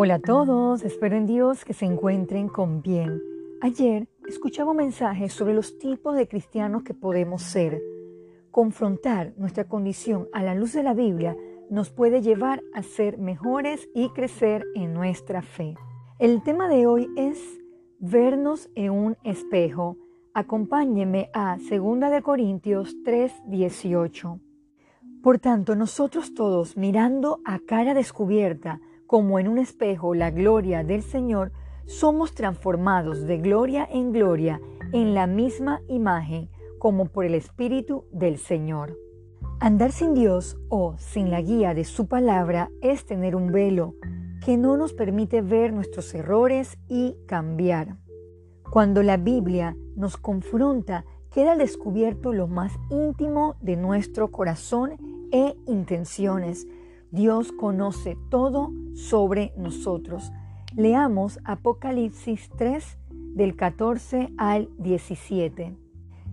Hola a todos, espero en Dios que se encuentren con bien. Ayer escuchaba un mensaje sobre los tipos de cristianos que podemos ser. Confrontar nuestra condición a la luz de la Biblia nos puede llevar a ser mejores y crecer en nuestra fe. El tema de hoy es vernos en un espejo. Acompáñenme a 2 de Corintios 3:18. Por tanto, nosotros todos mirando a cara descubierta como en un espejo la gloria del Señor, somos transformados de gloria en gloria en la misma imagen como por el Espíritu del Señor. Andar sin Dios o sin la guía de su palabra es tener un velo que no nos permite ver nuestros errores y cambiar. Cuando la Biblia nos confronta, queda descubierto lo más íntimo de nuestro corazón e intenciones, Dios conoce todo sobre nosotros. Leamos Apocalipsis 3 del 14 al 17.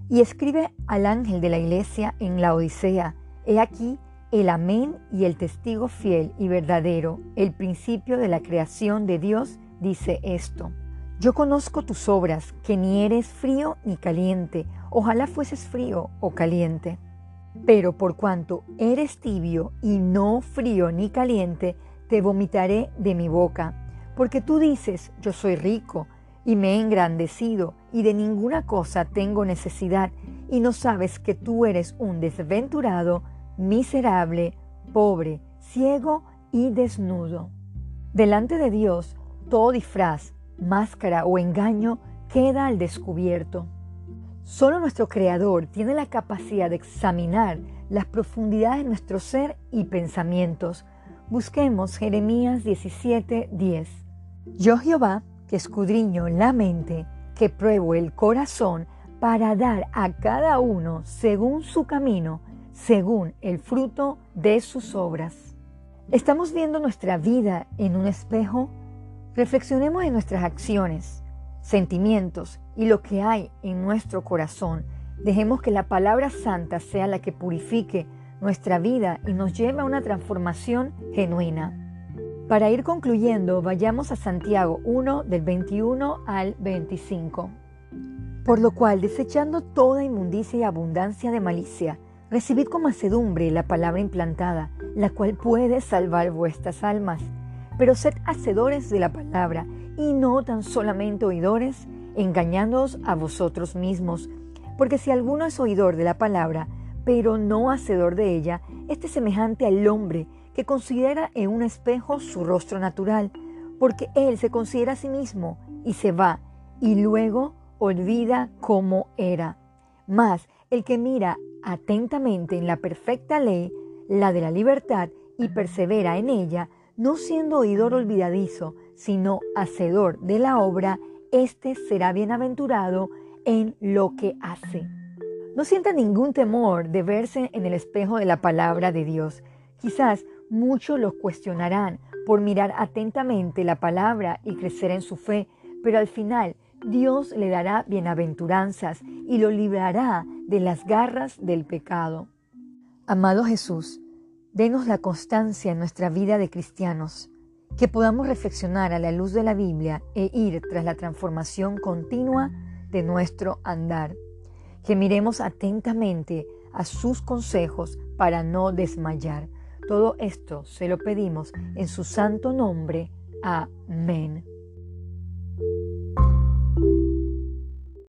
Y escribe al ángel de la iglesia en la Odisea, he aquí el amén y el testigo fiel y verdadero, el principio de la creación de Dios, dice esto. Yo conozco tus obras, que ni eres frío ni caliente, ojalá fueses frío o caliente. Pero por cuanto eres tibio y no frío ni caliente, te vomitaré de mi boca. Porque tú dices, yo soy rico y me he engrandecido y de ninguna cosa tengo necesidad, y no sabes que tú eres un desventurado, miserable, pobre, ciego y desnudo. Delante de Dios, todo disfraz, máscara o engaño queda al descubierto. Solo nuestro Creador tiene la capacidad de examinar las profundidades de nuestro ser y pensamientos. Busquemos Jeremías 17:10. Yo Jehová, que escudriño la mente, que pruebo el corazón, para dar a cada uno según su camino, según el fruto de sus obras. ¿Estamos viendo nuestra vida en un espejo? Reflexionemos en nuestras acciones sentimientos y lo que hay en nuestro corazón. Dejemos que la palabra santa sea la que purifique nuestra vida y nos lleve a una transformación genuina. Para ir concluyendo, vayamos a Santiago 1 del 21 al 25. Por lo cual, desechando toda inmundicia y abundancia de malicia, recibid con macedumbre la palabra implantada, la cual puede salvar vuestras almas. Pero sed hacedores de la palabra y no tan solamente oidores, engañándoos a vosotros mismos. Porque si alguno es oidor de la palabra, pero no hacedor de ella, este es semejante al hombre que considera en un espejo su rostro natural, porque él se considera a sí mismo y se va, y luego olvida cómo era. Mas el que mira atentamente en la perfecta ley, la de la libertad, y persevera en ella, no siendo oidor olvidadizo, sino hacedor de la obra, éste será bienaventurado en lo que hace. No sienta ningún temor de verse en el espejo de la palabra de Dios. Quizás muchos lo cuestionarán por mirar atentamente la palabra y crecer en su fe, pero al final Dios le dará bienaventuranzas y lo librará de las garras del pecado. Amado Jesús, denos la constancia en nuestra vida de cristianos que podamos reflexionar a la luz de la Biblia e ir tras la transformación continua de nuestro andar. Que miremos atentamente a sus consejos para no desmayar. Todo esto se lo pedimos en su santo nombre. Amén.